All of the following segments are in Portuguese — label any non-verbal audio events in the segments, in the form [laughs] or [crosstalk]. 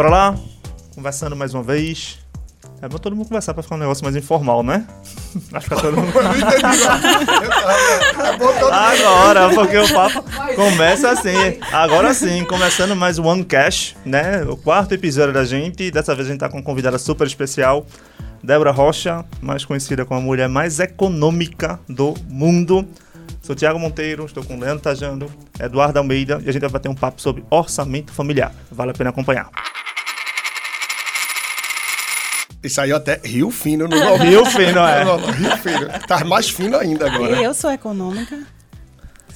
Bora lá, conversando mais uma vez. É bom todo mundo conversar pra ficar um negócio mais informal, né? [laughs] Acho que todo mundo. Agora, porque o papo começa assim. Agora sim, começando mais o One Cash, né? O quarto episódio da gente. Dessa vez a gente tá com uma convidada super especial. Débora Rocha, mais conhecida como a mulher mais econômica do mundo. Sou Tiago Monteiro, estou com Leandro Tajando, Eduardo Almeida e a gente vai bater um papo sobre orçamento familiar. Vale a pena acompanhar. E saiu até Rio Fino no nome. [laughs] Rio Fino, é. Rio Fino. Tá mais fino ainda agora. Eu sou econômica.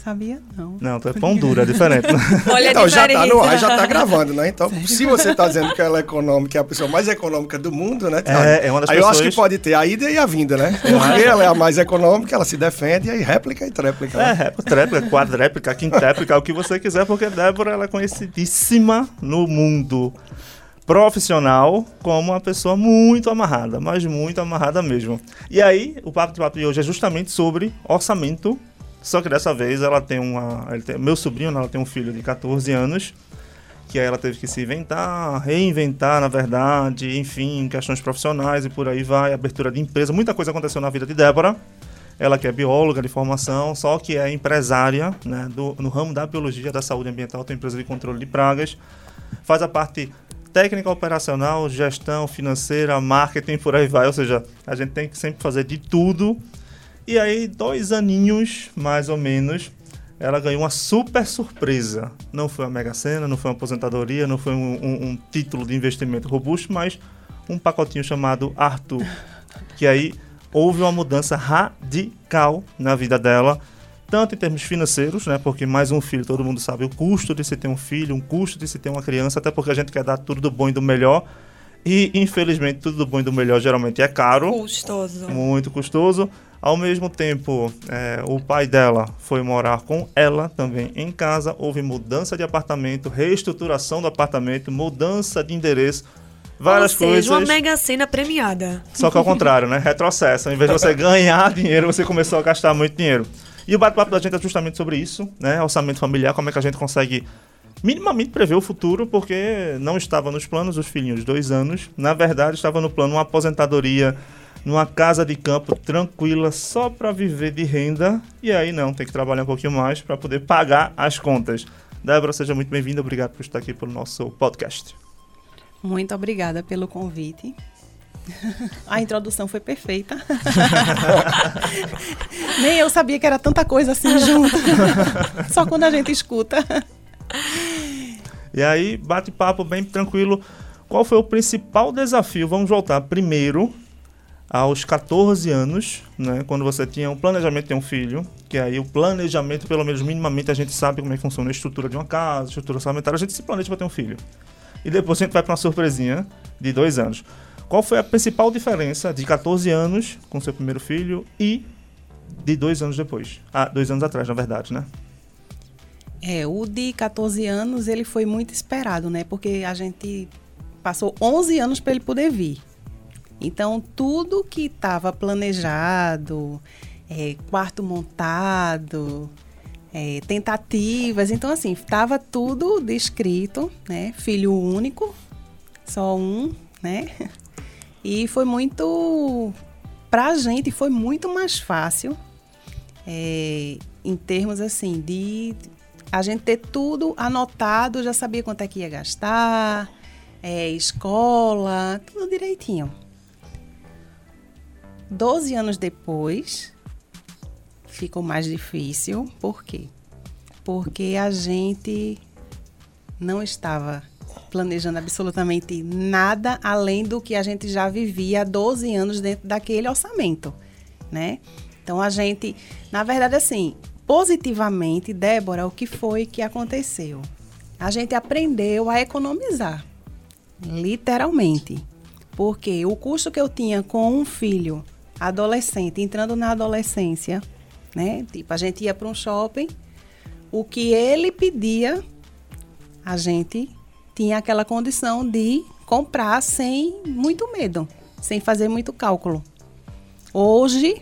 Sabia? Não. Não, tu é pão dura, é diferente. [laughs] Olha então, já tá no ar, já tá gravando, né? Então, Sério? se você tá dizendo que ela é econômica, é a pessoa mais econômica do mundo, né? É, é uma das aí pessoas... eu acho que pode ter a ida e a vinda, né? Porque ela é a mais econômica, ela se defende, e aí réplica e tréplica. Né? É, réplica, tréplica, quadréplica, quintréplica, o que você quiser, porque Débora, ela é conhecidíssima no mundo profissional como uma pessoa muito amarrada, mas muito amarrada mesmo. E aí, o papo de papo de hoje é justamente sobre orçamento. Só que dessa vez ela tem uma. Tem, meu sobrinho, ela tem um filho de 14 anos, que aí ela teve que se inventar, reinventar, na verdade, enfim, questões profissionais e por aí vai, abertura de empresa. Muita coisa aconteceu na vida de Débora. Ela que é bióloga de formação, só que é empresária né, do, no ramo da biologia da saúde ambiental, tem empresa de controle de pragas. Faz a parte técnica operacional, gestão financeira, marketing, por aí vai. Ou seja, a gente tem que sempre fazer de tudo. E aí, dois aninhos, mais ou menos, ela ganhou uma super surpresa. Não foi uma mega cena, não foi uma aposentadoria, não foi um, um, um título de investimento robusto, mas um pacotinho chamado Arthur. [laughs] Que aí houve uma mudança radical na vida dela tanto em termos financeiros, né? Porque mais um filho, todo mundo sabe o custo de se ter um filho, um custo de se ter uma criança, até porque a gente quer dar tudo do bom e do melhor. E, infelizmente, tudo do bom e do melhor geralmente é caro. Custoso. Muito custoso. Ao mesmo tempo, é, o pai dela foi morar com ela também em casa. Houve mudança de apartamento, reestruturação do apartamento, mudança de endereço. Várias Ou seja, coisas. uma mega cena premiada. Só que ao contrário, né? Retrocesso. Em vez de você [laughs] ganhar dinheiro, você começou a gastar muito dinheiro. E o bate-papo da gente é justamente sobre isso, né? Orçamento familiar, como é que a gente consegue minimamente prever o futuro, porque não estava nos planos os filhinhos dois anos. Na verdade, estava no plano uma aposentadoria numa casa de campo tranquila só para viver de renda. E aí não, tem que trabalhar um pouquinho mais para poder pagar as contas. Débora, seja muito bem-vinda. Obrigado por estar aqui pelo nosso podcast. Muito obrigada pelo convite. [laughs] A introdução foi perfeita. [laughs] Nem eu sabia que era tanta coisa assim [laughs] junto. Só quando a gente escuta. E aí, bate-papo bem tranquilo. Qual foi o principal desafio? Vamos voltar primeiro aos 14 anos, né, quando você tinha um planejamento de ter um filho, que aí o planejamento, pelo menos minimamente, a gente sabe como é que funciona a estrutura de uma casa, a estrutura orçamentária, a gente se planeja para ter um filho. E depois a gente vai para uma surpresinha de dois anos. Qual foi a principal diferença de 14 anos com seu primeiro filho e de dois anos depois? Ah, dois anos atrás, na verdade, né? É, o de 14 anos ele foi muito esperado, né? Porque a gente passou 11 anos para ele poder vir. Então, tudo que estava planejado, é, quarto montado, é, tentativas, então assim, estava tudo descrito, né? Filho único, só um, né? [laughs] E foi muito. Para a gente foi muito mais fácil, é, em termos assim, de a gente ter tudo anotado, já sabia quanto é que ia gastar, é, escola, tudo direitinho. Doze anos depois, ficou mais difícil. Por quê? Porque a gente não estava planejando absolutamente nada além do que a gente já vivia há 12 anos dentro daquele orçamento, né? Então a gente, na verdade assim, positivamente, Débora, o que foi que aconteceu? A gente aprendeu a economizar, literalmente. Porque o custo que eu tinha com um filho adolescente, entrando na adolescência, né? Tipo, a gente ia para um shopping, o que ele pedia, a gente tinha aquela condição de comprar sem muito medo, sem fazer muito cálculo. Hoje,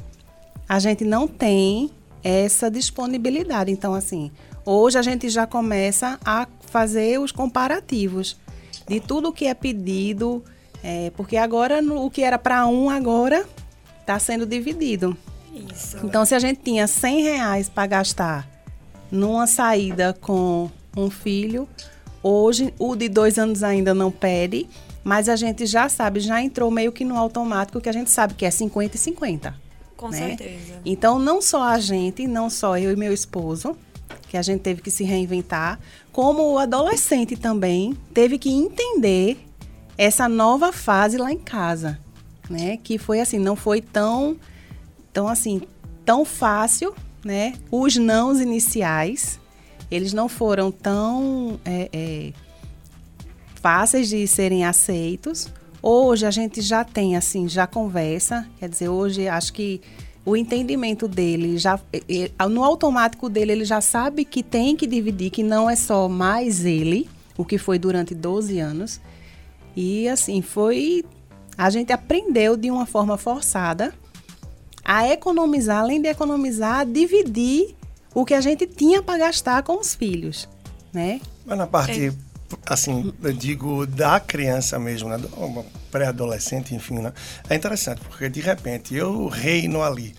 a gente não tem essa disponibilidade. Então, assim, hoje a gente já começa a fazer os comparativos. de tudo que é pedido, é, porque agora no, o que era para um agora está sendo dividido. Isso. Então, se a gente tinha 100 reais para gastar numa saída com um filho, hoje o de dois anos ainda não pede, mas a gente já sabe, já entrou meio que no automático que a gente sabe que é 50 e 50. Com né? certeza. Então, não só a gente, não só eu e meu esposo, que a gente teve que se reinventar, como o adolescente também teve que entender essa nova fase lá em casa, né? Que foi assim, não foi tão, tão assim, tão fácil, né? Os nãos iniciais, eles não foram tão é, é, fáceis de serem aceitos. Hoje a gente já tem, assim, já conversa, quer dizer, hoje acho que o entendimento dele já no automático dele ele já sabe que tem que dividir, que não é só mais ele, o que foi durante 12 anos. E assim, foi a gente aprendeu de uma forma forçada a economizar, além de economizar, a dividir o que a gente tinha para gastar com os filhos, né? Mas na parte é assim, eu digo da criança mesmo, né? pré-adolescente, enfim, né? É interessante, porque de repente eu reino ali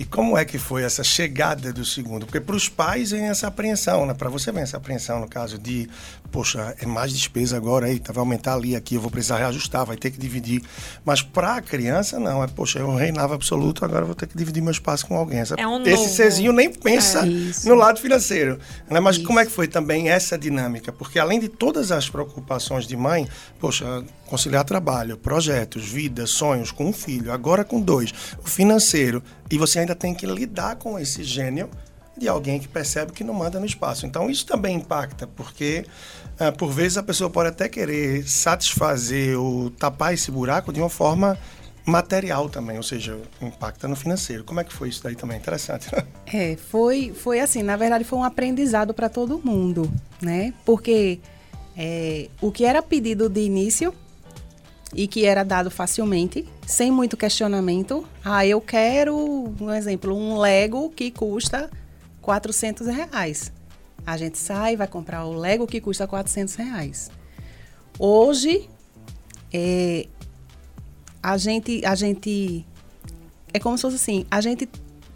e como é que foi essa chegada do segundo? Porque para os pais vem essa apreensão, né? Para você vem essa apreensão no caso de, poxa, é mais despesa agora, aí, vai aumentar ali, aqui, eu vou precisar reajustar, vai ter que dividir. Mas para a criança, não. É, poxa, eu reinava absoluto, agora vou ter que dividir meu espaço com alguém. Essa, é um esse Cezinho nem pensa é no lado financeiro. Né? Mas isso. como é que foi também essa dinâmica? Porque além de todas as preocupações de mãe, poxa, conciliar trabalho, projetos, vida, sonhos com um filho, agora com dois, o financeiro, e você ainda tem que lidar com esse gênio de alguém que percebe que não manda no espaço. Então isso também impacta, porque uh, por vezes a pessoa pode até querer satisfazer ou tapar esse buraco de uma forma material também, ou seja, impacta no financeiro. Como é que foi isso daí também? Interessante. [laughs] É, foi, foi assim, na verdade foi um aprendizado para todo mundo, né? Porque é, o que era pedido de início e que era dado facilmente, sem muito questionamento. Ah, eu quero, um exemplo, um Lego que custa 400 reais. A gente sai, vai comprar o Lego que custa 400 reais. Hoje, é, a gente, a gente, é como se fosse assim, a gente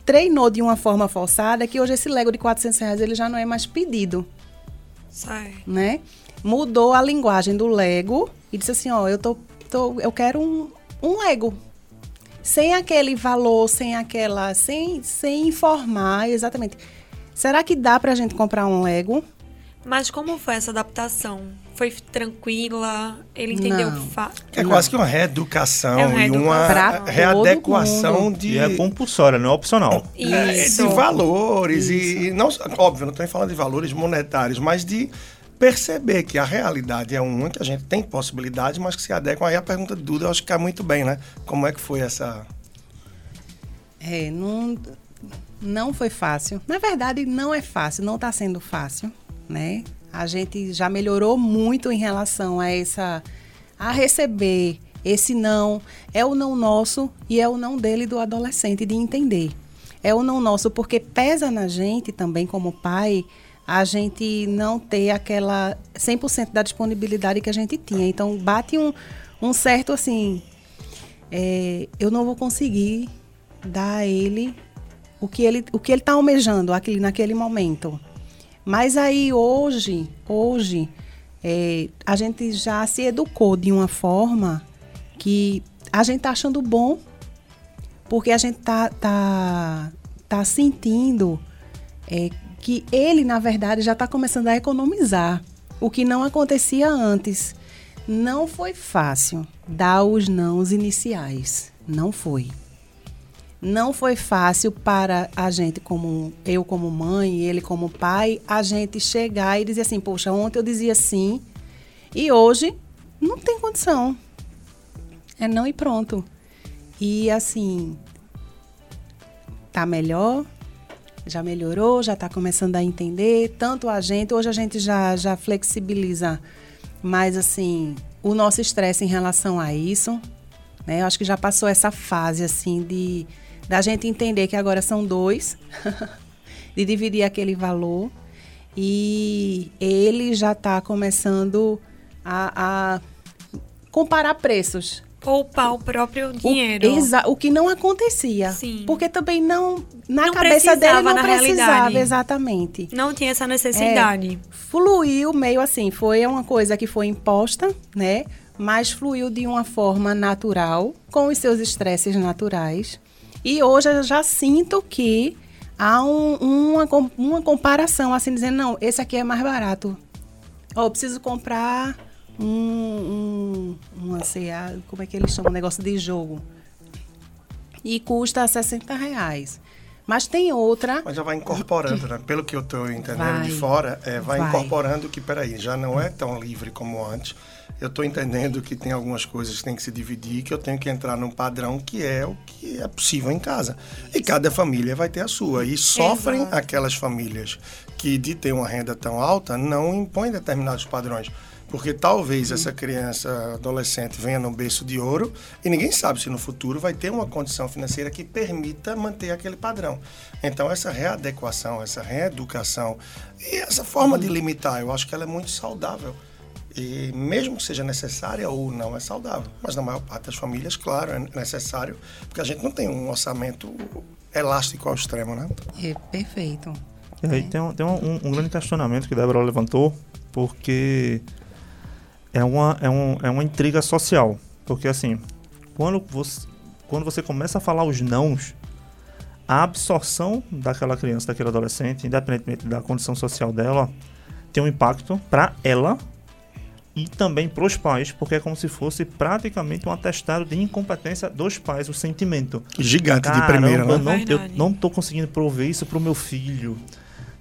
treinou de uma forma forçada que hoje esse Lego de 400 reais ele já não é mais pedido. Sai. Né? Mudou a linguagem do Lego e disse assim, ó, eu tô tô, eu quero um, um Lego. Sem aquele valor, sem aquela. Sem, sem informar exatamente. Será que dá pra gente comprar um Lego? Mas como foi essa adaptação? Foi tranquila? Ele entendeu que fa... É quase que uma reeducação é uma e uma readequação de. E é compulsória, não é opcional. É, de valores Isso. e. Não, óbvio, não estou falando de valores monetários, mas de perceber que a realidade é uma, que a gente tem possibilidade, mas que se adequam. Aí a pergunta de Duda eu acho que cai muito bem, né? Como é que foi essa. É, não, não foi fácil. Na verdade, não é fácil, não está sendo fácil, né? A gente já melhorou muito em relação a essa. a receber esse não. É o não nosso e é o não dele do adolescente, de entender. É o não nosso, porque pesa na gente também, como pai, a gente não ter aquela 100% da disponibilidade que a gente tinha. Então, bate um, um certo assim, é, eu não vou conseguir dar a ele o que ele o que ele está almejando aquele, naquele momento. Mas aí hoje, hoje, é, a gente já se educou de uma forma que a gente está achando bom, porque a gente tá, tá, tá sentindo é, que ele, na verdade, já está começando a economizar, o que não acontecia antes. Não foi fácil dar os nãos iniciais. Não foi. Não foi fácil para a gente, como eu como mãe, ele como pai, a gente chegar e dizer assim, poxa, ontem eu dizia sim e hoje não tem condição. É não e pronto. E assim, tá melhor, já melhorou, já está começando a entender, tanto a gente, hoje a gente já, já flexibiliza mais assim o nosso estresse em relação a isso. Né? Eu acho que já passou essa fase assim de da gente entender que agora são dois, [laughs] de dividir aquele valor. E ele já está começando a, a comparar preços. Poupar o próprio dinheiro. O, exa, o que não acontecia. Sim. Porque também não. Na Não cabeça dele não precisava, realidade. exatamente. Não tinha essa necessidade. Fluiu meio assim, foi uma coisa que foi imposta, né? Mas fluiu de uma forma natural, com os seus estresses naturais. E hoje eu já sinto que há um- uma, uma comparação, assim, dizendo, não, esse aqui é mais barato. Ó, eu preciso comprar um, um, uma CA, como é que eles chamam? Um negócio de jogo. E custa 60 reais. Mas tem outra Mas já vai incorporando, né? Pelo que eu estou entendendo Vai. de fora, é, vai, Vai. incorporando que, peraí, já não é tão livre como antes. Eu estou entendendo que tem algumas coisas que tem que se dividir, que eu tenho que entrar num padrão que é o que é possível em casa. E cada família vai ter a sua. E sofrem Exato. aquelas famílias que, de ter uma renda tão alta, não impõem determinados padrões. Porque talvez essa criança, adolescente, venha num berço de ouro e ninguém sabe se no futuro vai ter uma condição financeira que permita manter aquele padrão. Então, essa readequação, essa reeducação e essa forma de limitar, eu acho que ela é muito saudável. E mesmo que seja necessária ou não, é saudável. Mas na maior parte das famílias, claro, é necessário, porque a gente não tem um orçamento elástico ao extremo, né? É perfeito. E aí tem, um, tem um, um grande questionamento que Débora levantou, porque é uma, é, um, é uma intriga social. Porque assim, quando você, quando você começa a falar os nãos, a absorção daquela criança, daquele adolescente, independentemente da condição social dela, tem um impacto para ela e também para os pais, porque é como se fosse praticamente um atestado de incompetência dos pais, o sentimento. Gigante de Caramba, primeira, né? eu não, eu não tô conseguindo prover isso pro meu filho.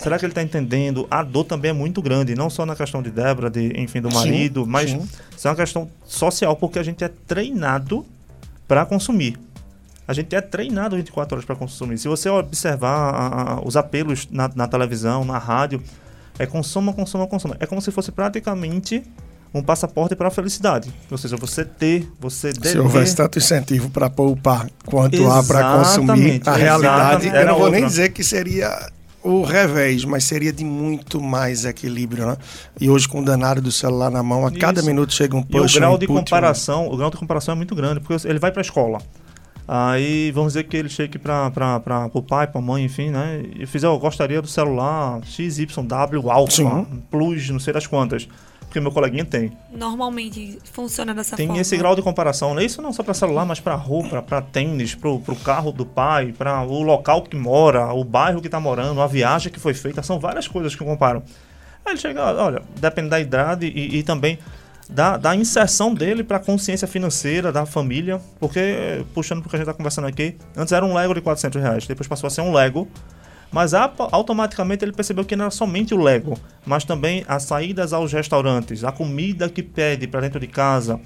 Será que ele tá entendendo? A dor também é muito grande, não só na questão de Débora, de, enfim, do Sim, marido, mas sim. isso é uma questão social, porque a gente é treinado para consumir. A gente é treinado 24 horas para consumir. Se você observar a- a- os apelos na, na televisão, na rádio, é consuma, consuma, consuma. É como se fosse praticamente um passaporte para a felicidade. Ou seja, você ter, você Se dever... houvesse tanto incentivo para poupar quanto há para consumir, a realidade, eu não vou nem outra. dizer que seria o revés, mas seria de muito mais equilíbrio, né? E hoje com o danado do celular na mão, a cada Isso. minuto chega um E o push, grau um de input, comparação, o grau de comparação é muito grande, porque ele vai para a escola. Aí vamos dizer que ele chegue para o pai, para a mãe, enfim, né? E fizer, eu gostaria do celular XYW Alpha, Sim. Plus, não sei das quantas. Porque meu coleguinha tem. Normalmente funciona dessa Tem forma. esse grau de comparação, né? Isso não só para celular, mas para roupa, para tênis, para o carro do pai, para o local que mora, o bairro que está morando, a viagem que foi feita. São várias coisas que comparam. Aí ele chega, olha, depende da idade e, e também da, da inserção dele para a consciência financeira da família. Porque, eh, puxando porque a gente está conversando aqui, antes era um Lego de 400 reais, depois passou a ser um Lego. Mas automaticamente ele percebeu que não era somente o Lego, mas também as saídas aos restaurantes, a comida que pede para dentro de casa,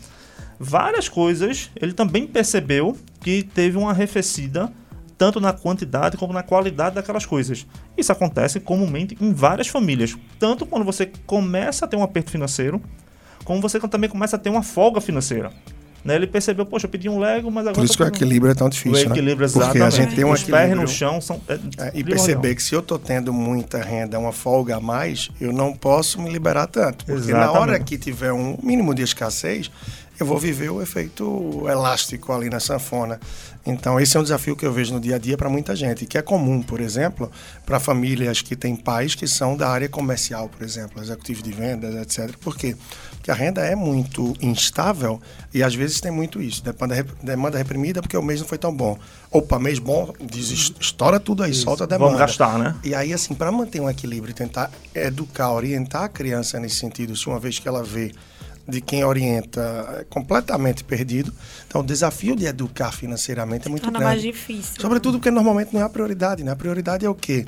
várias coisas. Ele também percebeu que teve uma arrefecida tanto na quantidade como na qualidade daquelas coisas. Isso acontece comumente em várias famílias, tanto quando você começa a ter um aperto financeiro, como você também começa a ter uma folga financeira. Né? Ele percebeu, poxa, eu pedi um Lego, mas agora Por isso que o equilíbrio é tão o difícil, equilíbrio, né? Porque a exatamente. gente tem um Os pés equilíbrio... no chão são. É, É, e perceber que se eu estou tendo muita renda, uma folga a mais, eu não posso me liberar tanto. Porque na Exatamente. hora que tiver um mínimo de escassez, eu vou viver o efeito elástico ali na sanfona. Então, esse é um desafio que eu vejo no dia a dia para muita gente, que é comum, por exemplo, para famílias que têm pais que são da área comercial, por exemplo, executivo de vendas, etc. Por quê? Porque a renda é muito instável e às vezes tem muito isso. Demanda, demanda reprimida porque o mês não foi tão bom. Opa, mês bom, diz, estoura tudo aí, solta a demanda. Vamos gastar, né? E aí, assim, para manter um equilíbrio e tentar educar, orientar a criança nesse sentido, se uma vez que ela vê de quem orienta é completamente perdido, então o desafio de educar financeiramente é muito grande. mais difícil. Sobretudo porque normalmente não é a prioridade, né? A prioridade é o quê?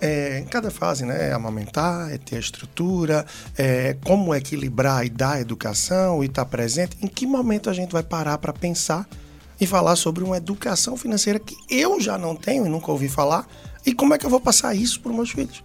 É, em cada fase, né? É amamentar, é ter a estrutura, é como equilibrar e dar educação e estar presente. Em que momento a gente vai parar para pensar e falar sobre uma educação financeira que eu já não tenho e nunca ouvi falar? E como é que eu vou passar isso para os meus filhos?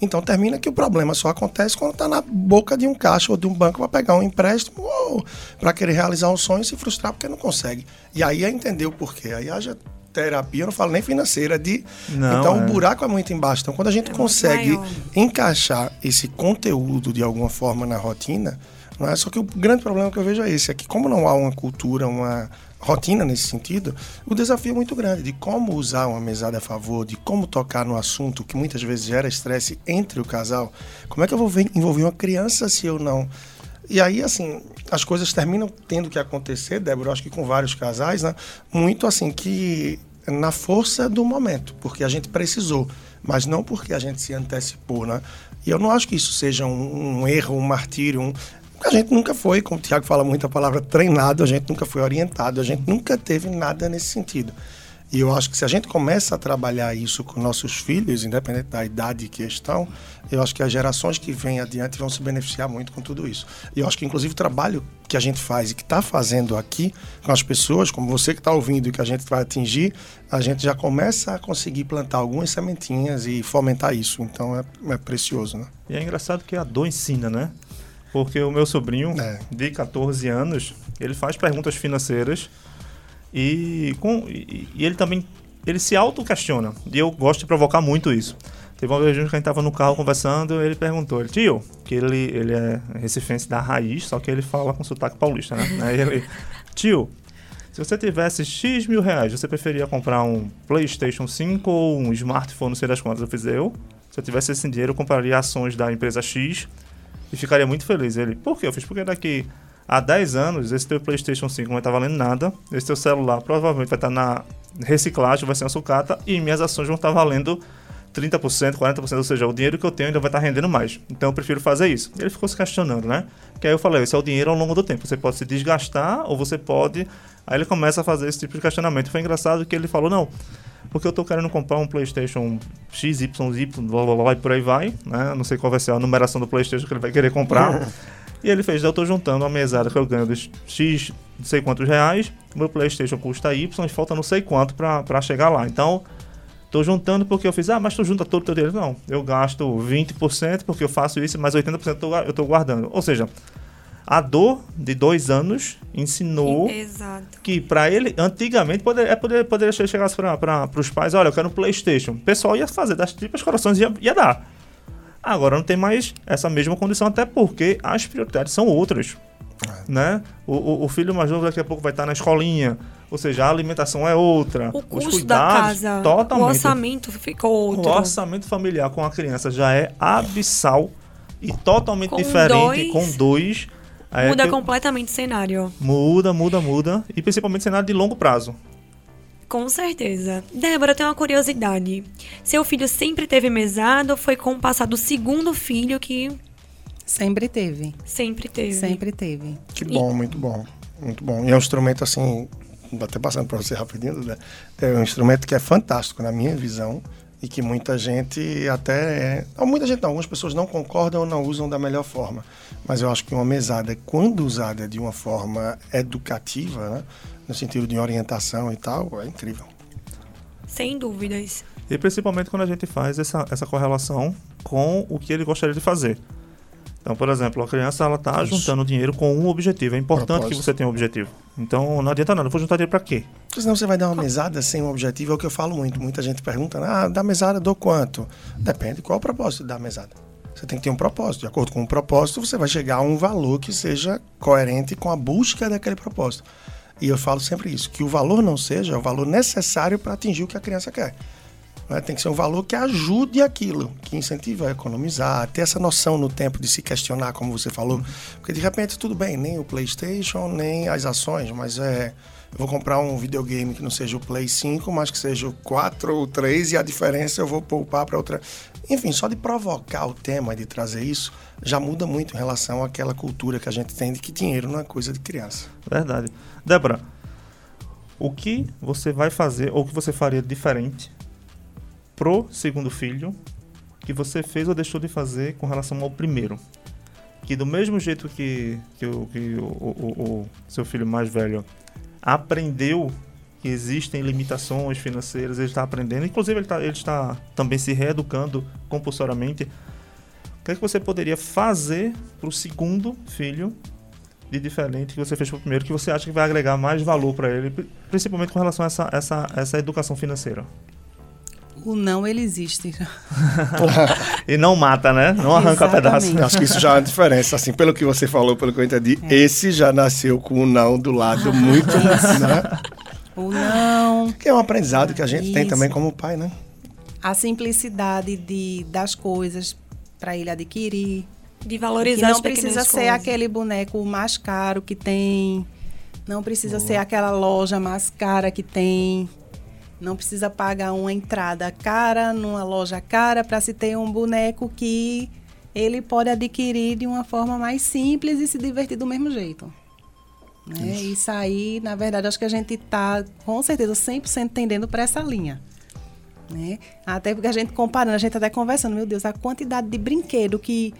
Então termina que o problema só acontece quando está na boca de um caixa ou de um banco para pegar um empréstimo ou para querer realizar um sonho e se frustrar porque não consegue. E aí é entender o porquê. Aí haja terapia, eu não falo nem financeira, de. Não, então é. o buraco é muito embaixo. Então quando a gente É consegue encaixar esse conteúdo de alguma forma na rotina, Não é? Só que o grande problema que eu vejo é esse, é que como não há uma cultura, uma rotina nesse sentido, o desafio é muito grande de como usar uma mesada a favor, de como tocar no assunto que muitas vezes gera estresse entre o casal. Como é que eu vou envolver uma criança se eu não e aí, assim, as coisas terminam tendo que acontecer, Débora, acho que com vários casais, né? Muito assim, que na força do momento, porque a gente precisou, mas não porque a gente se antecipou, né? E eu não acho que isso seja um, um erro, um martírio, um, a gente nunca foi, como o Tiago fala muito a palavra treinado, a gente nunca foi orientado, a gente nunca teve nada nesse sentido. E eu acho que se a gente começa a trabalhar isso com nossos filhos, independente da idade que estão, eu acho que as gerações que vêm adiante vão se beneficiar muito com tudo isso. E eu acho que, inclusive, o trabalho que a gente faz e que está fazendo aqui com as pessoas, como você que está ouvindo e que a gente vai atingir, a gente já começa a conseguir plantar algumas sementinhas e fomentar isso. Então é, é precioso, né? E é engraçado que a dor ensina, né? Porque o meu sobrinho, é. de 14 anos, ele faz perguntas financeiras e, com, e, e ele também ele se auto-questiona. E eu gosto de provocar muito isso. Teve uma vez que a gente estava no carro conversando, ele perguntou, ele, tio, que ele, ele é recifense da raiz, só que ele fala com sotaque paulista, né? Aí ele, tio, se você tivesse X mil reais, você preferia comprar um PlayStation 5 ou um smartphone, não sei das quantas? Eu fiz eu. Se eu tivesse esse dinheiro, eu compraria ações da empresa X e ficaria muito feliz. Ele, por quê? Eu fiz porque daqui há 10 anos, esse teu PlayStation 5 não vai estar valendo nada, esse teu celular provavelmente vai estar na reciclagem, vai ser uma sucata, e minhas ações vão estar valendo 30%, 40%, ou seja, o dinheiro que eu tenho ainda vai estar rendendo mais. Então eu prefiro fazer isso. Ele ficou se questionando, né? Que aí eu falei, esse é o dinheiro ao longo do tempo. Você pode se desgastar ou você pode. Aí ele começa a fazer esse tipo de questionamento. Foi engraçado que ele falou, não, porque eu estou querendo comprar um PlayStation XYZ, blá blá blá e por aí vai, né? Não sei qual vai ser a numeração do PlayStation que ele vai querer comprar. [laughs] E ele fez, eu tô juntando uma mesada que eu ganho de X, não sei quantos reais, meu Playstation custa Y e falta não sei quanto para chegar lá. Então, tô juntando porque eu fiz, ah, mas tu junta todo o teu dinheiro. Não, eu gasto 20% porque eu faço isso, mas 80% eu tô guardando. Ou seja, a dor de dois anos ensinou Exato. que para ele, antigamente, poder, é poder, poderia chegar para os pais, olha, eu quero um Playstation. O pessoal ia fazer das tripas corações, ia, ia dar. Agora não tem mais essa mesma condição, até porque as prioridades são outras. É. Né? O, o, o, filho mais novo daqui a pouco vai estar na escolinha, ou seja, a alimentação é outra. O custo os cuidados, da casa, totalmente, o orçamento ficou outro. O orçamento familiar com a criança já é abissal e totalmente com diferente dois, com dois. Muda completamente o cenário. Muda, muda, muda. E principalmente cenário de longo prazo. Com certeza. Débora, tem uma curiosidade. Seu filho sempre teve mesada ou foi com o passar do segundo filho que. Sempre teve. Sempre teve. Sempre teve. Que bom, e... muito bom. Muito bom. E é um instrumento assim, até passando para você rapidinho, né? é um instrumento que é fantástico na minha visão e que muita gente até. Não, muita gente não, algumas pessoas não concordam ou não usam da melhor forma. Mas eu acho que uma mesada, quando usada de uma forma educativa, né? no sentido de orientação e tal, é incrível. Sem dúvidas. E principalmente quando a gente faz essa, essa correlação com o que ele gostaria de fazer. Então, por exemplo, a criança ela está juntando dinheiro com um objetivo. É importante Propósito. que você tenha um objetivo. Então, não adianta nada. Eu vou juntar dinheiro para quê? Porque senão você vai dar uma mesada sem um objetivo. É o que eu falo muito. Muita gente pergunta, ah, da mesada dou quanto? Depende qual é o propósito da mesada. Você tem que ter um propósito. De acordo com o propósito, você vai chegar a um valor que seja coerente com a busca daquele propósito. E eu falo sempre isso, que o valor não seja o valor necessário para atingir o que a criança quer. Né? Tem que ser um valor que ajude aquilo, que incentive a economizar, ter essa noção no tempo de se questionar, como você falou. Porque de repente, tudo bem, nem o PlayStation, nem as ações, mas é. Eu vou comprar um videogame que não seja o Play 5, mas que seja o 4 ou 3 e a diferença eu vou poupar para outra. Enfim, só de provocar o tema e de trazer isso já muda muito em relação àquela cultura que a gente tem de que dinheiro não é coisa de criança. Verdade. Débora, o que você vai fazer ou o que você faria diferente pro segundo filho que você fez ou deixou de fazer com relação ao primeiro? Que do mesmo jeito que, que, o, que o, o, o seu filho mais velho aprendeu que existem limitações financeiras, ele está aprendendo, inclusive ele, tá, ele está também se reeducando compulsoriamente. O que, é que você poderia fazer para o segundo filho de diferente que você fez para o primeiro que você acha que vai agregar mais valor para ele, principalmente com relação a essa, essa, essa educação financeira? O não ele existe. [laughs] e não mata, né? Não arranca pedaço. Acho que isso já é uma diferença. Assim, pelo que você falou, pelo que eu entendi, é. esse já nasceu com o não do lado muito, né? O não. Que é um aprendizado que a gente isso. tem também como pai, né? A simplicidade de, das coisas para ele adquirir. De valorizar Não precisa ser coisas. aquele boneco mais caro que tem. Não precisa Boa. ser aquela loja mais cara que tem. Não precisa pagar uma entrada cara numa loja cara para se ter um boneco que ele pode adquirir de uma forma mais simples e se divertir do mesmo jeito. Né? Isso. Isso aí, na verdade, acho que a gente está com certeza 100% tendendo para essa linha. Né? Até porque a gente comparando, a gente até conversando, meu Deus, a quantidade de brinquedo que,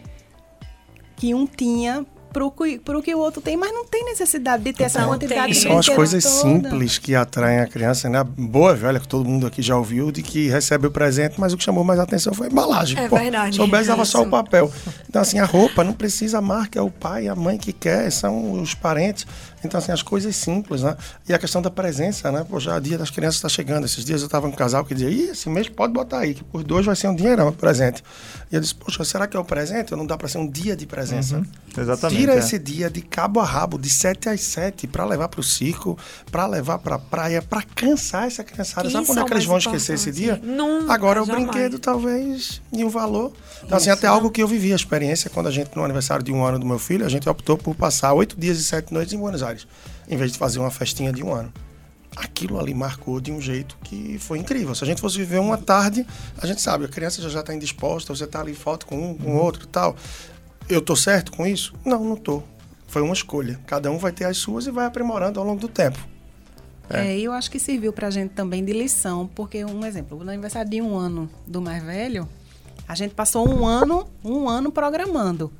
que um tinha pro que, pro que o outro tem, mas não tem necessidade de ter essa quantidade de São as coisas toda. simples que atraem a criança, né? Boa velha, que todo mundo aqui já ouviu, de que recebe o presente, mas o que chamou mais atenção foi a embalagem. É Pô, verdade. Soubesse, dava só o papel. Então, assim, a roupa não precisa a marca, é o pai, a mãe que quer, são os parentes. Então, assim, as coisas simples, né? E a questão da presença, né? Pô, já o dia das crianças está chegando. Esses dias eu estava com um casal que dizia, ih, esse mês pode botar aí, que por dois vai ser um dinheirão presente. E eu disse, poxa, será que é o presente? Não dá para ser um dia de presença? Uhum, exatamente. Tira é. esse dia de cabo a rabo, de sete às sete, para levar para o circo, para levar para a praia, para cansar essa criançada. Sabe quando é que eles vão esquecer esse dia? Nunca, Agora, o brinquedo, talvez, e o valor. Então, assim, até algo que eu vivi a experiência, quando a gente, no aniversário de um ano do meu filho, a gente optou por passar oito dias e sete noites em Buenos Aires em vez de fazer uma festinha de um ano. Aquilo ali marcou de um jeito que foi incrível. Se a gente fosse viver uma tarde, a gente sabe, a criança já está indisposta, você está ali foto com um, com o outro e tal. Eu tô certo com isso? Não, não tô. Foi uma escolha. Cada um vai ter as suas e vai aprimorando ao longo do tempo. É, é eu acho que serviu para a gente também de lição, porque um exemplo, no aniversário de um ano do mais velho, a gente passou um ano, um ano programando,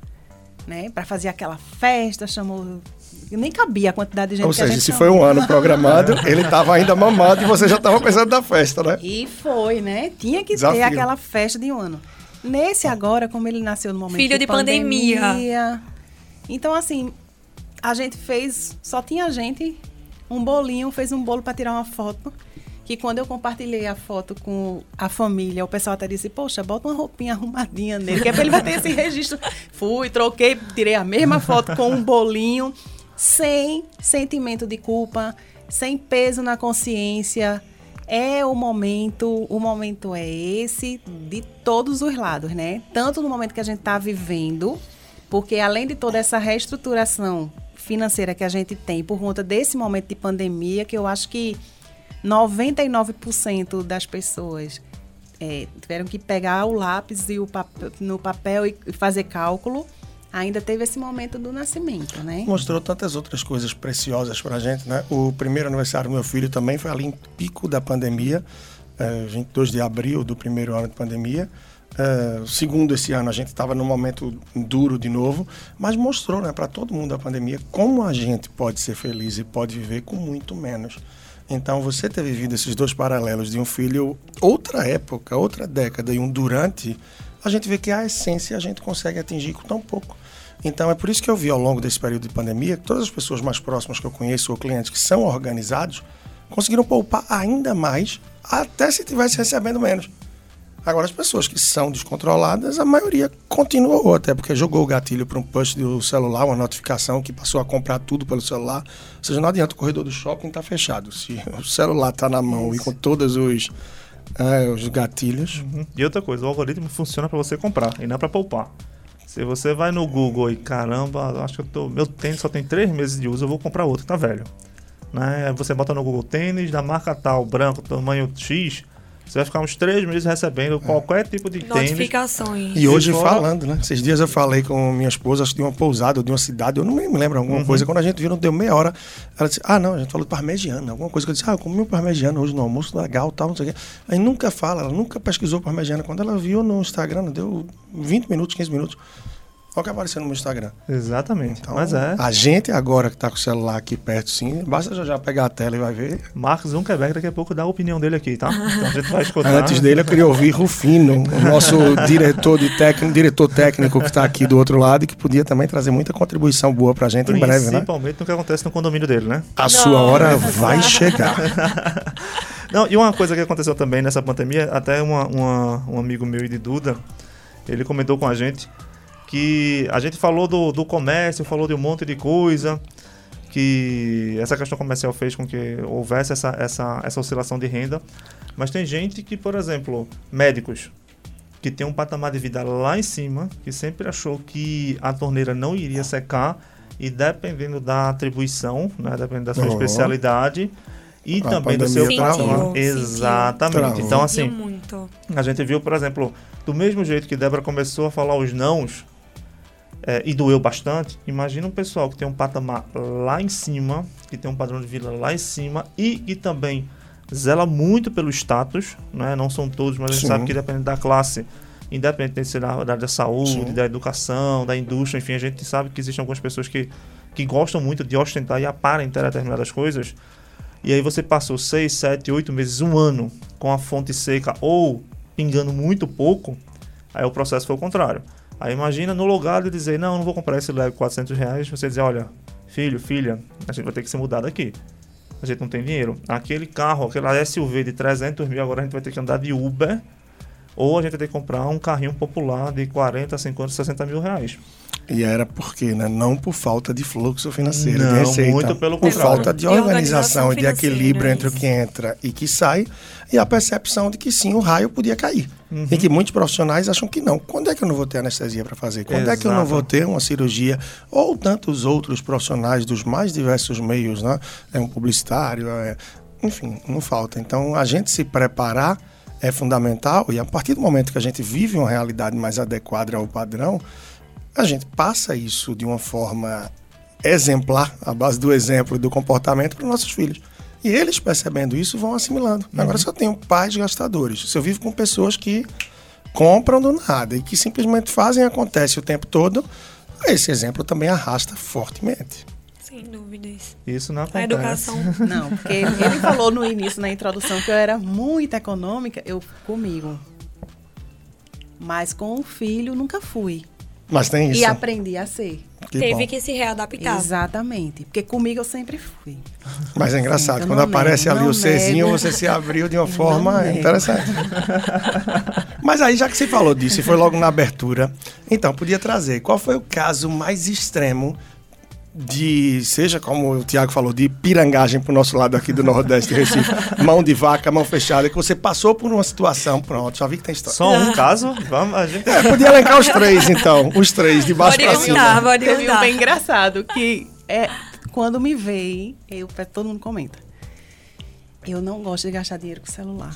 né, para fazer aquela festa, chamou nem cabia a quantidade de gente Ou seja, se chamou. foi um ano programado, [laughs] ele estava ainda mamado e você já estava pensando na festa, né? E foi, né? Tinha que Desafio. ter aquela festa de um ano. Nesse agora, como ele nasceu no momento Filho de, de pandemia. pandemia. Então, assim, a gente fez, só tinha gente, um bolinho, fez um bolo para tirar uma foto que quando eu compartilhei a foto com a família, o pessoal até disse, poxa, bota uma roupinha arrumadinha nele, que é pra ele vai ter esse registro. Fui, troquei, tirei a mesma foto com um bolinho sem sentimento de culpa, sem peso na consciência. É o momento, o momento é esse de todos os lados, né? Tanto no momento que a gente está vivendo, porque além de toda essa reestruturação financeira que a gente tem por conta desse momento de pandemia, que eu acho que 99% das pessoas é, tiveram que pegar o lápis e o papel, no papel e fazer cálculo ainda teve esse momento do nascimento, né? Mostrou tantas outras coisas preciosas para a gente, né? O primeiro aniversário do meu filho também foi ali em pico da pandemia, é, 22 de abril do primeiro ano de pandemia. É, segundo esse ano, a gente estava num momento duro de novo, mas mostrou né, para todo mundo a pandemia como a gente pode ser feliz e pode viver com muito menos. Então, você ter vivido esses dois paralelos de um filho, outra época, outra década e um durante, a gente vê que a essência a gente consegue atingir com tão pouco. Então é por isso que eu vi ao longo desse período de pandemia que todas as pessoas mais próximas que eu conheço ou clientes que são organizados conseguiram poupar ainda mais, até se estivesse recebendo menos. Agora, as pessoas que são descontroladas, a maioria continuou, até porque jogou o gatilho para um push do celular, uma notificação que passou a comprar tudo pelo celular. Ou seja, não adianta o corredor do shopping estar tá fechado. Se o celular está na mão e com todos os, é, os gatilhos. Uhum. E outra coisa, o algoritmo funciona para você comprar e não para poupar. Se você vai no Google e caramba, acho que eu tô, meu tênis só tem três meses de uso, eu vou comprar outro, tá velho. Né? Você bota no Google tênis da marca tal, branco, tamanho X, você vai ficar uns três meses recebendo qualquer tipo de Notificações. Tênis. E hoje fora... falando, né? Esses dias eu falei com minha esposa, acho que de uma pousada ou de uma cidade, eu não me lembro alguma uhum. coisa. Quando a gente viu, não deu meia hora. Ela disse, ah, não, a gente falou de parmegiana, alguma coisa que eu disse, ah, eu comi um parmegiana hoje no almoço, legal, tal, não sei o quê. Aí nunca fala, ela nunca pesquisou parmegiana. Quando ela viu no Instagram, deu 20 minutos, 15 minutos. Olha o que apareceu no meu Instagram. Exatamente. Então, mas é. A gente agora que está com o celular aqui perto, sim, basta já, já pegar a tela e vai ver. Marcos Zuckerberg daqui a pouco dá a opinião dele aqui, tá? Então a gente vai escutar. Antes dele eu queria ouvir Rufino, o nosso diretor, de técnico, diretor técnico que está aqui do outro lado e que podia também trazer muita contribuição boa para a gente em breve, né? Principalmente no que acontece no condomínio dele, né? A Não. sua hora vai chegar. [laughs] Não, e uma coisa que aconteceu também nessa pandemia, até uma, uma, um amigo meu de Duda, ele comentou com a gente que a gente falou do, do comércio, falou de um monte de coisa, que essa questão comercial fez com que houvesse essa, essa, essa oscilação de renda. Mas tem gente que, por exemplo, médicos, que tem um patamar de vida lá em cima, que sempre achou que a torneira não iria secar, e dependendo da atribuição, né, dependendo da sua uhum. especialidade, e a também do seu trabalho. Exatamente. Travou. Então, assim, a gente viu, por exemplo, do mesmo jeito que Débora começou a falar os nãos, é, e doeu bastante, imagina um pessoal que tem um patamar lá em cima, que tem um padrão de vida lá em cima e que também zela muito pelo status, né? não são todos, mas a gente Sim. sabe que depende da classe, independente da, área da saúde, Sim. da educação, da indústria, enfim, a gente sabe que existem algumas pessoas que, que gostam muito de ostentar e aparentar determinadas coisas. E aí você passou 6, 7, 8 meses, um ano com a fonte seca ou pingando muito pouco, aí o processo foi o contrário. Aí imagina no lugar de dizer, não, não vou comprar esse Lego 400 reais, você dizer, olha, filho, filha, a gente vai ter que se mudar daqui. A gente não tem dinheiro. Aquele carro, aquela SUV de 300 mil, agora a gente vai ter que andar de Uber. Ou a gente vai ter que comprar um carrinho popular de 40, 50, 60 mil reais. E era porque, né? Não por falta de fluxo financeiro, não, de receita. Muito pelo por falta de organização, e de equilíbrio entre o que entra e que sai, e a percepção de que sim, o raio podia cair. Uhum. E que muitos profissionais acham que não. Quando é que eu não vou ter anestesia para fazer? Quando Exato. é que eu não vou ter uma cirurgia? Ou tantos outros profissionais dos mais diversos meios, né? É um publicitário, é... enfim, não falta. Então, a gente se preparar é fundamental, e a partir do momento que a gente vive uma realidade mais adequada ao padrão, a gente passa isso de uma forma exemplar, à base do exemplo e do comportamento, para os nossos filhos. E eles, percebendo isso, vão assimilando. Uhum. Agora, se eu tenho pais gastadores, se eu vivo com pessoas que compram do nada e que simplesmente fazem acontece o tempo todo, esse exemplo também arrasta fortemente. Sem dúvidas. Isso não acontece. A educação. [laughs] Não, porque ele falou no início, na introdução, que eu era muito econômica, eu comigo. Mas com o filho nunca fui. Mas tem isso. E aprendi a ser. Que Teve bom. que se readaptar. Exatamente. Porque comigo eu sempre fui. Mas é engraçado, quando aparece nego, ali o Czinho, você se abriu de uma [laughs] forma interessante. [laughs] Mas aí, já que você falou disso e foi logo na abertura, então, podia trazer. Qual foi o caso mais extremo de, seja como o Tiago falou, de pirangagem para o nosso lado aqui do Nordeste Recife, [laughs] mão de vaca, mão fechada, que você passou por uma situação, pronto, já vi que tem história. Só um caso? Vamos, a gente... É, podia elencar os três, então, os três, de baixo para cima. Pode Teve um bem engraçado, que é, quando me veio, eu, todo mundo comenta, eu não gosto de gastar dinheiro com celular.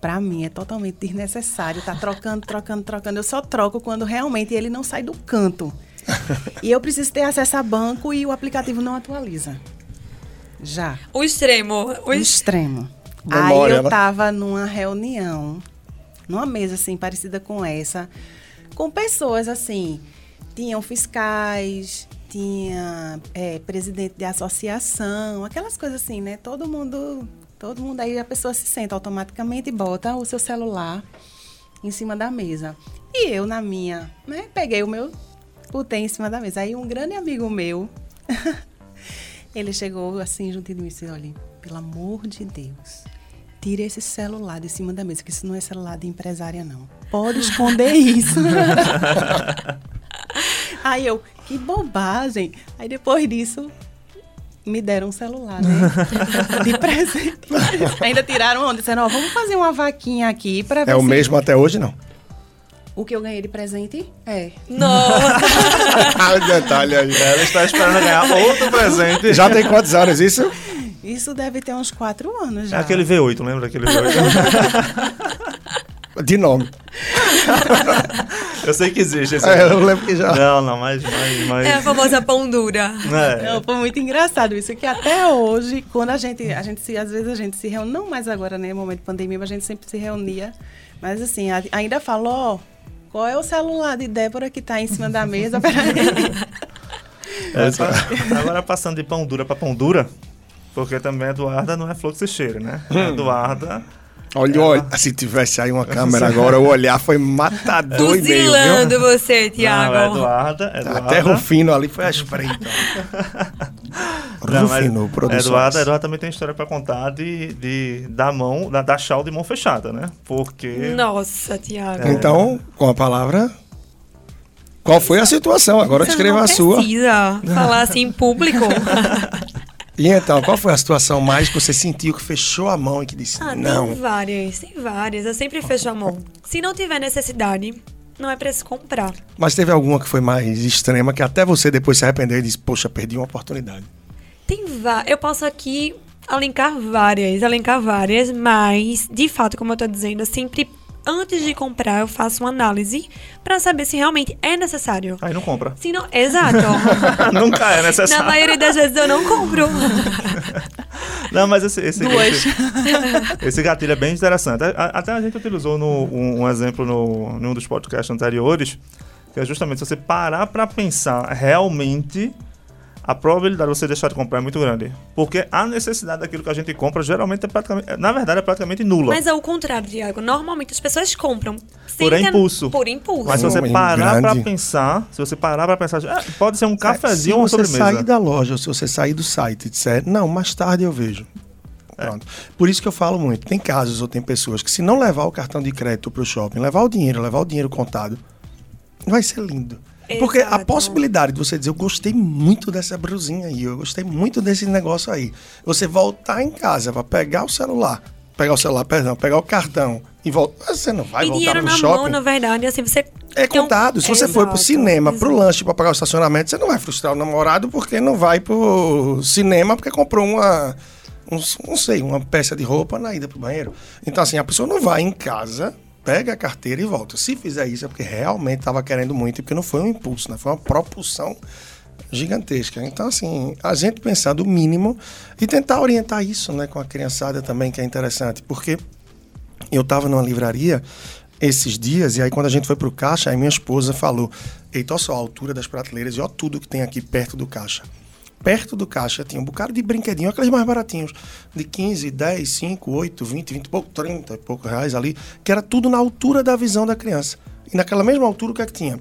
Para mim é totalmente desnecessário, tá trocando, trocando, trocando. Eu só troco quando realmente ele não sai do canto e eu preciso ter acesso a banco e o aplicativo não atualiza. Já. O extremo. O, o extremo. Memória, Aí eu estava numa reunião, numa mesa assim, parecida com essa, com pessoas assim, tinham fiscais, tinha é, presidente de associação, aquelas coisas assim, né? Todo mundo, todo mundo aí a pessoa se senta automaticamente e bota o seu celular em cima da mesa. E eu na minha, né? Peguei o meu botei em cima da mesa. Aí um grande amigo meu, [laughs] ele chegou assim junto de mim e disse, olha, pelo amor de Deus, tire esse celular de cima da mesa, que isso não é celular de empresária, não. Pode esconder [laughs] isso. [laughs] Aí eu, que bobagem. Aí depois disso, me deram um celular, né? de presente. Ainda tiraram onde? Disseram, ó, vamos fazer uma vaquinha aqui para É o mesmo até hoje, não? O que eu ganhei de presente é. Nossa! [laughs] Olha o detalhe aí. Ela está esperando ganhar outro presente. Já tem quantos anos isso? Isso deve ter uns quatro anos já. É aquele V8, lembra daquele V8? [laughs] De nome. [laughs] eu sei que existe esse. É, eu lembro que já. Não, não, mas. mas, mas... É a famosa pão dura. É. Não, foi muito engraçado isso, que até hoje, quando a gente, a gente se, às vezes a gente se reúne, não mais agora, né, momento de pandemia, mas a gente sempre se reunia. Mas assim, ainda falou, qual é o celular de Débora que está em cima da mesa? [laughs] é, agora passando de pão dura para pão dura, porque também a Eduarda não é fluxo e cheiro, né? A. Eduarda. Olha, olha, se tivesse aí uma câmera agora, o olhar foi matador e meio, viu? você, Tiago. Eduarda, Eduarda... Até Rufino ali foi a espreita. Rufino Produções. Eduardo, Eduardo também tem história para contar de, de, da mão, da, da chau de mão fechada, né? Porque... Nossa, Tiago. É. Então, com a palavra... Qual foi a situação? Agora escreva a sua. precisa falar assim em público. [laughs] E então, qual foi a situação mais que você sentiu que fechou a mão e que disse ah, não? Tem várias, tem várias. Eu sempre fecho a mão. Se não tiver necessidade, não é para se comprar. Mas teve alguma que foi mais extrema que até você depois se arrependeu e disse, poxa, perdi uma oportunidade. Tem várias. Eu posso aqui alencar várias, alencar várias, mas de fato, como eu tô dizendo, eu sempre antes de comprar, eu faço uma análise para saber se realmente é necessário. Aí não compra. Se não, exato. [laughs] Nunca é necessário. Na maioria das vezes eu não compro. [laughs] não, mas esse, esse, esse, esse, gatilho é bem interessante. Até a gente utilizou no, um, um exemplo no, em um dos podcasts anteriores, que é justamente se você parar para pensar realmente a probabilidade de você deixar de comprar é muito grande. Porque a necessidade daquilo que a gente compra geralmente é praticamente, na verdade, é praticamente nula. Mas é o contrário, Diago. Normalmente as pessoas compram por impulso. Por impulso. Mas se você parar para pensar, se você parar para pensar, ah, pode ser um cafezinho ou uma sobremesa. Se você sair da loja, ou se você sair do site e disser, não, mais tarde eu vejo. É. Pronto. Por isso que eu falo muito. Tem casos ou tem pessoas que se não levar o cartão de crédito para o shopping, levar o dinheiro, levar o dinheiro contado, vai ser lindo. Porque Exato. a possibilidade de você dizer, eu gostei muito dessa brusinha aí, eu gostei muito desse negócio aí. Você voltar em casa para pegar o celular, pegar o celular, perdão, pegar o cartão e voltar. Você não vai e voltar no na shopping. Mão, na verdade, assim, você. É contado. Um... Se você Exato. for pro cinema, Exato. pro lanche para pagar o estacionamento, você não vai frustrar o namorado porque não vai pro cinema porque comprou uma. Um, não sei, uma peça de roupa na ida pro banheiro. Então, assim, a pessoa não vai em casa pega a carteira e volta. Se fizer isso é porque realmente estava querendo muito e porque não foi um impulso, né? Foi uma propulsão gigantesca. Então, assim, a gente pensar do mínimo e tentar orientar isso, né, com a criançada também, que é interessante, porque eu estava numa livraria esses dias e aí quando a gente foi pro caixa, aí minha esposa falou: "Eita, olha só a altura das prateleiras e olha tudo que tem aqui perto do caixa" perto do caixa tinha um bocado de brinquedinho, aqueles mais baratinhos, de 15, 10, 5, 8, 20, 20 pouco, 30 e poucos reais ali, que era tudo na altura da visão da criança. E naquela mesma altura o que é que tinha?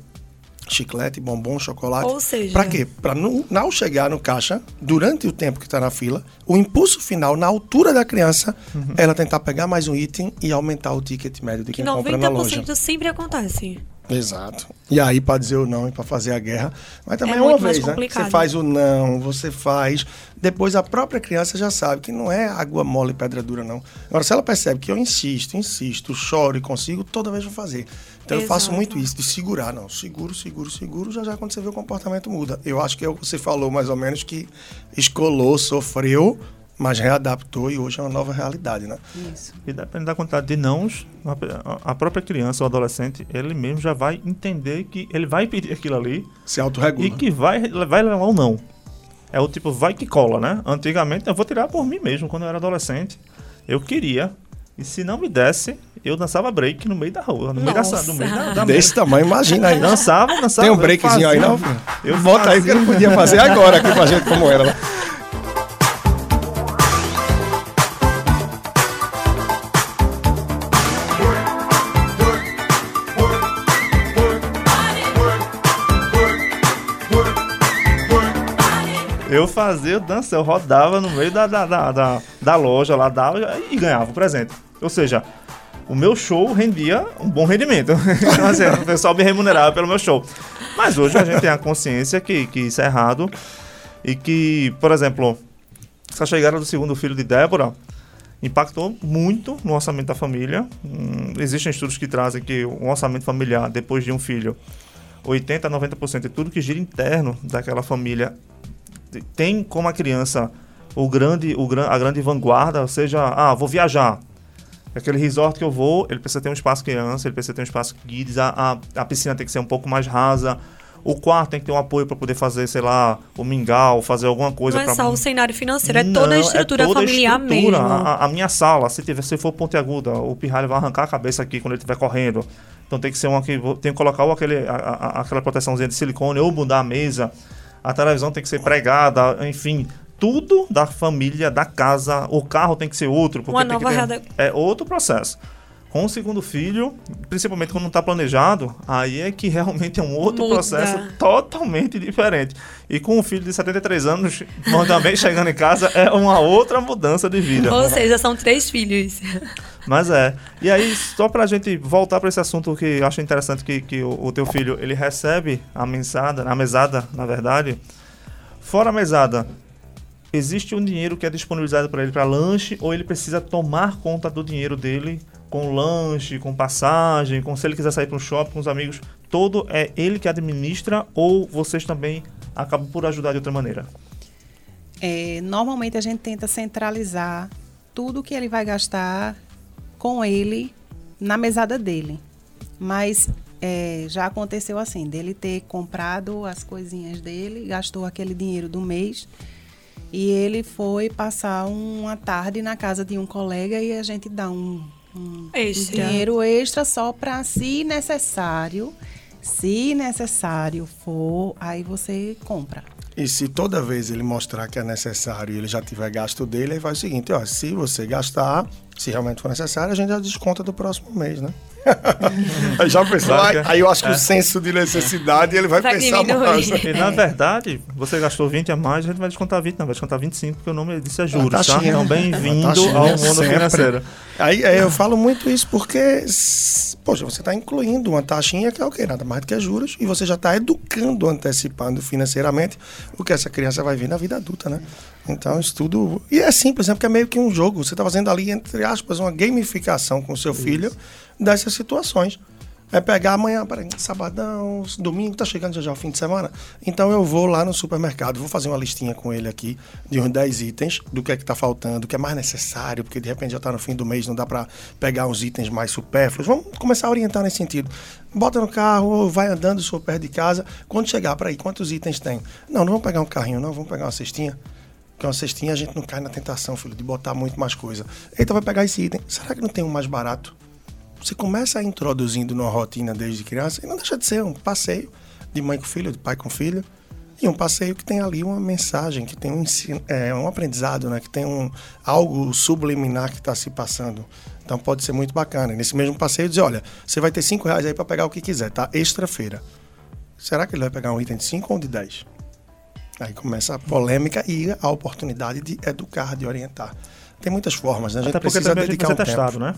Chiclete, bombom, chocolate. Ou seja... Para quê? Para não, não chegar no caixa, durante o tempo que está na fila, o impulso final, na altura da criança, uhum. ela tentar pegar mais um item e aumentar o ticket médio de quem compra na loja. Que 90% sempre acontece. Exato. E aí, para dizer o não e para fazer a guerra, mas também é, é uma vez, né? Você faz o não, você faz. Depois a própria criança já sabe que não é água mole e pedra dura, não. Agora, se ela percebe que eu insisto, insisto, choro e consigo, toda vez vou fazer. Então Exato. eu faço muito isso, de segurar, não. Seguro, seguro, seguro, já já quando você vê o comportamento muda. Eu acho que é o que você falou mais ou menos que escolou, sofreu mas readaptou e hoje é uma nova realidade, né? Isso. E depende da quantidade de nãos, a própria criança ou adolescente, ele mesmo já vai entender que ele vai pedir aquilo ali. Se autorregula. E que vai, vai levar ou não. É o tipo, vai que cola, né? Antigamente, eu vou tirar por mim mesmo, quando eu era adolescente. Eu queria, e se não me desse, eu dançava break no meio da rua, no meio da, no meio da, da Desse tamanho, imagina aí. [laughs] Dançava, dançava. Tem um breakzinho aí, não? Eu Volta aí que eu não podia fazer agora aqui pra gente como era. Né? Eu fazia dança, eu rodava no meio da, da, da, da, da loja lá, dava e ganhava o presente. Ou seja, o meu show rendia um bom rendimento. [laughs] então, assim, o pessoal me remunerava pelo meu show. Mas hoje a gente tem a consciência que, que isso é errado e que, por exemplo, essa chegada do segundo filho de Débora impactou muito no orçamento da família. Hum, existem estudos que trazem que o orçamento familiar, depois de um filho, 80 a 90% de tudo que gira interno daquela família tem como a criança o grande, o, a grande vanguarda, ou seja, ah, vou viajar. Aquele resort que eu vou, ele precisa ter um espaço criança, ele precisa ter um espaço kids, a, a, a piscina tem que ser um pouco mais rasa, o quarto tem que ter um apoio para poder fazer, sei lá, o mingau, fazer alguma coisa. Não é pra... só o cenário financeiro, é toda a estrutura é toda familiar a estrutura. mesmo. A, a, minha sala, se, tiver, se for pontiaguda, o pirralho vai arrancar a cabeça aqui quando ele estiver correndo. Então tem que ser uma que tem que colocar ou aquele, a, aquela proteçãozinha de silicone ou mudar a mesa a televisão tem que ser pregada, enfim, tudo da família, da casa, o carro tem que ser outro, porque Uma tem nova que ter, é outro processo. Com o segundo filho, principalmente quando não está planejado, aí é que realmente é um outro Muda. processo totalmente diferente. E com um filho de 73 anos, também chegando em casa, é uma outra mudança de vida. Ou seja, são três filhos. Mas é. E aí, só para a gente voltar para esse assunto que eu acho interessante que, que o, o teu filho, ele recebe a mesada, a mesada, na verdade. Fora a mesada, existe um dinheiro que é disponibilizado para ele para lanche ou ele precisa tomar conta do dinheiro dele com lanche, com passagem, com se ele quiser sair para um shopping com os amigos, todo é ele que administra ou vocês também acabam por ajudar de outra maneira? É, normalmente a gente tenta centralizar tudo que ele vai gastar com ele na mesada dele. Mas é, já aconteceu assim, dele ter comprado as coisinhas dele, gastou aquele dinheiro do mês e ele foi passar uma tarde na casa de um colega e a gente dá um um extra. dinheiro extra só para, se necessário, se necessário for, aí você compra. E se toda vez ele mostrar que é necessário e ele já tiver gasto dele, aí faz o seguinte, ó, se você gastar, se realmente for necessário, a gente já desconta do próximo mês, né? [laughs] Já pensou? Aí, aí, eu acho que é. o senso de necessidade ele vai, vai pensar mais. E na verdade, você gastou 20 a mais, a gente vai descontar 20, não, vai descontar 25, porque o nome disso é juros, tá? Então, bem-vindo ao mundo sempre. financeiro. Aí, aí, eu falo muito isso porque, poxa, você está incluindo uma taxinha que é o quê? Nada mais do que juros, e você já está educando, antecipando financeiramente o que essa criança vai vir na vida adulta, né? Então, isso tudo. E é simples, né? Porque é meio que um jogo. Você está fazendo ali, entre aspas, uma gamificação com o seu isso. filho dessas situações. É pegar amanhã, peraí, sabadão, domingo, tá chegando já já o fim de semana. Então eu vou lá no supermercado, vou fazer uma listinha com ele aqui de uns 10 itens, do que é que tá faltando, do que é mais necessário, porque de repente já tá no fim do mês, não dá para pegar uns itens mais supérfluos. Vamos começar a orientar nesse sentido. Bota no carro, vai andando, se perto de casa. Quando chegar, para aí, quantos itens tem? Não, não vamos pegar um carrinho, não, vamos pegar uma cestinha. Porque uma cestinha a gente não cai na tentação, filho, de botar muito mais coisa. Então vai pegar esse item. Será que não tem um mais barato? você começa a introduzindo numa rotina desde criança e não deixa de ser um passeio de mãe com filho, de pai com filho, e um passeio que tem ali uma mensagem, que tem um, ensino, é, um aprendizado, né? que tem um, algo subliminar que está se passando. Então pode ser muito bacana. Nesse mesmo passeio dizer, olha, você vai ter cinco reais aí para pegar o que quiser, tá? Extra feira. Será que ele vai pegar um item de cinco ou de dez? Aí começa a polêmica e a oportunidade de educar, de orientar. Tem muitas formas, né? A gente Até porque precisa também dedicar a gente testado, né?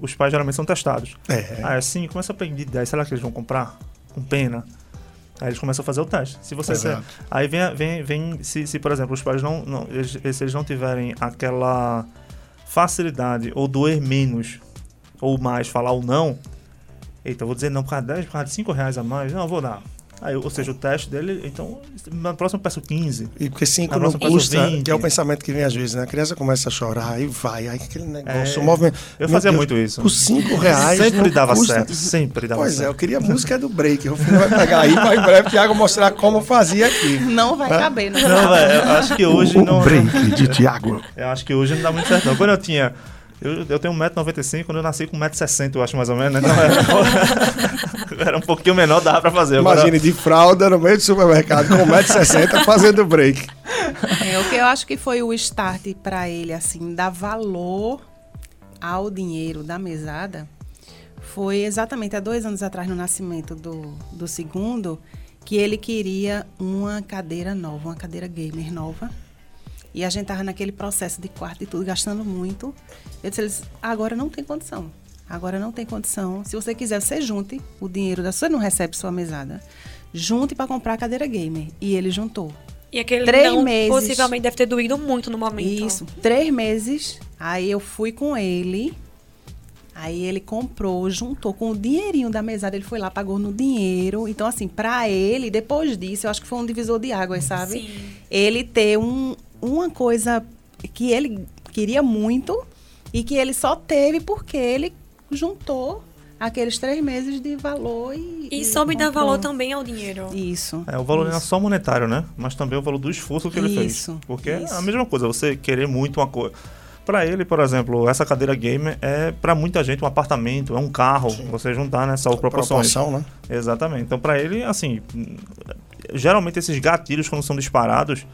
Os pais geralmente são testados. É. É assim, começa a pedir 10, será que eles vão comprar? Com pena. Aí eles começam a fazer o teste. Se você aí vem, vem, vem se, se, por exemplo, os pais não, não eles, se eles não tiverem aquela facilidade ou doer menos ou mais falar o não, eita, eu vou dizer não por causa de 10, por causa de 5 reais a mais, não, eu vou dar. Aí, ou seja, o teste dele, então, na próxima eu peço 15. E porque 5 não custa, 20. que é o pensamento que vem às vezes, né? A criança começa a chorar e vai, aí aquele negócio, é, o movimento. Eu fazia Deus, muito isso. Por 5 reais. Sempre dava custa. certo, sempre dava pois certo. Pois é, eu queria a música do break. O filho vai pegar aí para em breve o Thiago mostrar como fazia aqui. Não vai é? caber, não. Não, velho, eu acho que hoje o, não. O break de Thiago. Eu acho que hoje não dá muito certo, não. Quando eu tinha eu, eu tenho 1,95m, quando eu nasci com 1,60m, eu acho mais ou menos, né? Então era, [laughs] era um pouquinho menor, dava pra fazer. Imagine Agora... de fralda no meio do supermercado com 1,60m fazendo break. É, o que eu acho que foi o start para ele, assim, dar valor ao dinheiro da mesada foi exatamente há dois anos atrás, no nascimento do, do segundo, que ele queria uma cadeira nova, uma cadeira gamer nova e a gente tava naquele processo de quarto e tudo, gastando muito. Eu disse eles, agora não tem condição. Agora não tem condição. Se você quiser, você junte o dinheiro da sua, não recebe sua mesada. Junte para comprar a cadeira gamer. E ele juntou. E aquele três não meses, possivelmente deve ter doído muito no momento. Isso, três meses. Aí eu fui com ele. Aí ele comprou, juntou com o dinheirinho da mesada, ele foi lá, pagou no dinheiro. Então, assim, para ele, depois disso, eu acho que foi um divisor de águas, sabe? Sim. Ele ter um, uma coisa que ele queria muito e que ele só teve porque ele juntou aqueles três meses de valor e. E, e soube dar valor também ao dinheiro. Isso. É, o valor isso. não é só monetário, né? Mas também o valor do esforço que ele isso, fez. Porque isso. é a mesma coisa, você querer muito uma coisa. Para ele, por exemplo, essa cadeira gamer é para muita gente um apartamento, é um carro, Sim. você juntar nessas né, proporções. Proporção, né? Exatamente. Então, para ele, assim, geralmente esses gatilhos quando são disparados,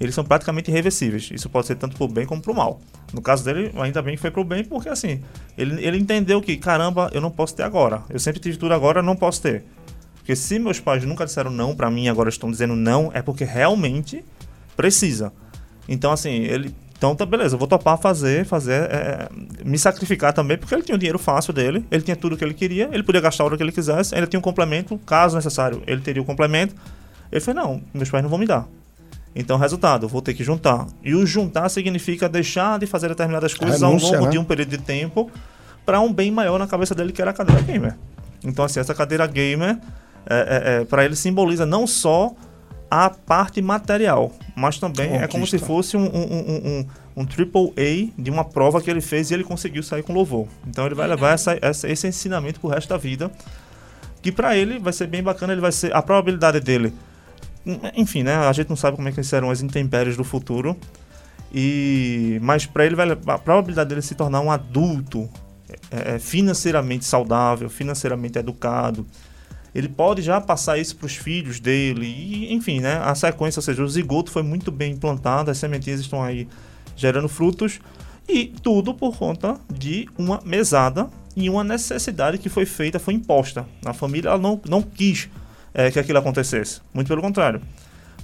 eles são praticamente irreversíveis. Isso pode ser tanto para o bem como para o mal. No caso dele, ainda bem que foi pro bem, porque assim, ele, ele entendeu que, caramba, eu não posso ter agora. Eu sempre tive tudo agora, não posso ter. Porque se meus pais nunca disseram não para mim, agora estão dizendo não, é porque realmente precisa. Então, assim, ele. Então, tá beleza, eu vou topar fazer, fazer, é, me sacrificar também, porque ele tinha o dinheiro fácil dele, ele tinha tudo que ele queria, ele podia gastar a hora que ele quisesse, ainda tinha um complemento, caso necessário, ele teria o complemento. Ele falou: não, meus pais não vão me dar. Então, resultado, vou ter que juntar. E o juntar significa deixar de fazer determinadas coisas Renúncia, ao longo né? de um período de tempo para um bem maior na cabeça dele, que era a cadeira gamer. Então, assim, essa cadeira gamer, é, é, é para ele, simboliza não só a parte material, mas também Conquista. é como se fosse um, um, um, um, triple A de uma prova que ele fez e ele conseguiu sair com louvor. Então, ele vai levar essa, essa, esse ensinamento pro resto da vida, que para ele vai ser bem bacana, ele vai ser a probabilidade dele enfim, né? A gente não sabe como é que serão as intempéries do futuro. E mas para ele vai a probabilidade dele se tornar um adulto é, é, financeiramente saudável, financeiramente educado, ele pode já passar isso para os filhos dele e enfim, né? A sequência, ou seja, o zigoto foi muito bem implantado, as sementinhas estão aí gerando frutos e tudo por conta de uma mesada e uma necessidade que foi feita, foi imposta. A família não, não quis é, que aquilo acontecesse. Muito pelo contrário.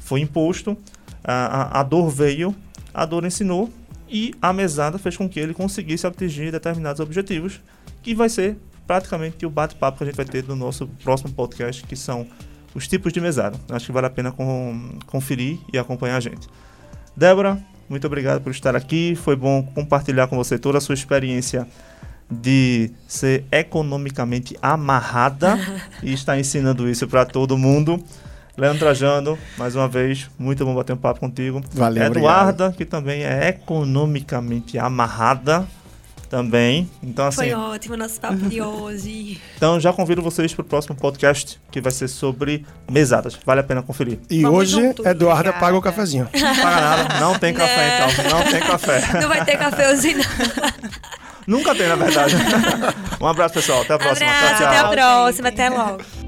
Foi imposto, a, a, a dor veio, a dor ensinou e a mesada fez com que ele conseguisse atingir determinados objetivos, que vai ser praticamente o bate-papo que a gente vai ter no nosso próximo podcast, que são os tipos de mesada. Acho que vale a pena com, conferir e acompanhar a gente. Débora, muito obrigado por estar aqui. Foi bom compartilhar com você toda a sua experiência de ser economicamente amarrada [laughs] e está ensinando isso para todo mundo. Leandro Trajano, mais uma vez, muito bom bater um papo contigo. Valeu, Eduarda, obrigado. que também é economicamente amarrada também. Então, assim, Foi ótimo nosso papo de hoje. [laughs] Então, já convido vocês para o próximo podcast, que vai ser sobre mesadas. Vale a pena conferir. E Vamos hoje, junto. Eduarda paga o cafezinho. Não paga nada. Não tem café, não. então. [laughs] Não tem café. Não vai ter café hoje, não. Nunca tem, na verdade. [laughs] um abraço, pessoal. Até a próxima. Abraço, tchau, tchau. Até a próxima. Até logo.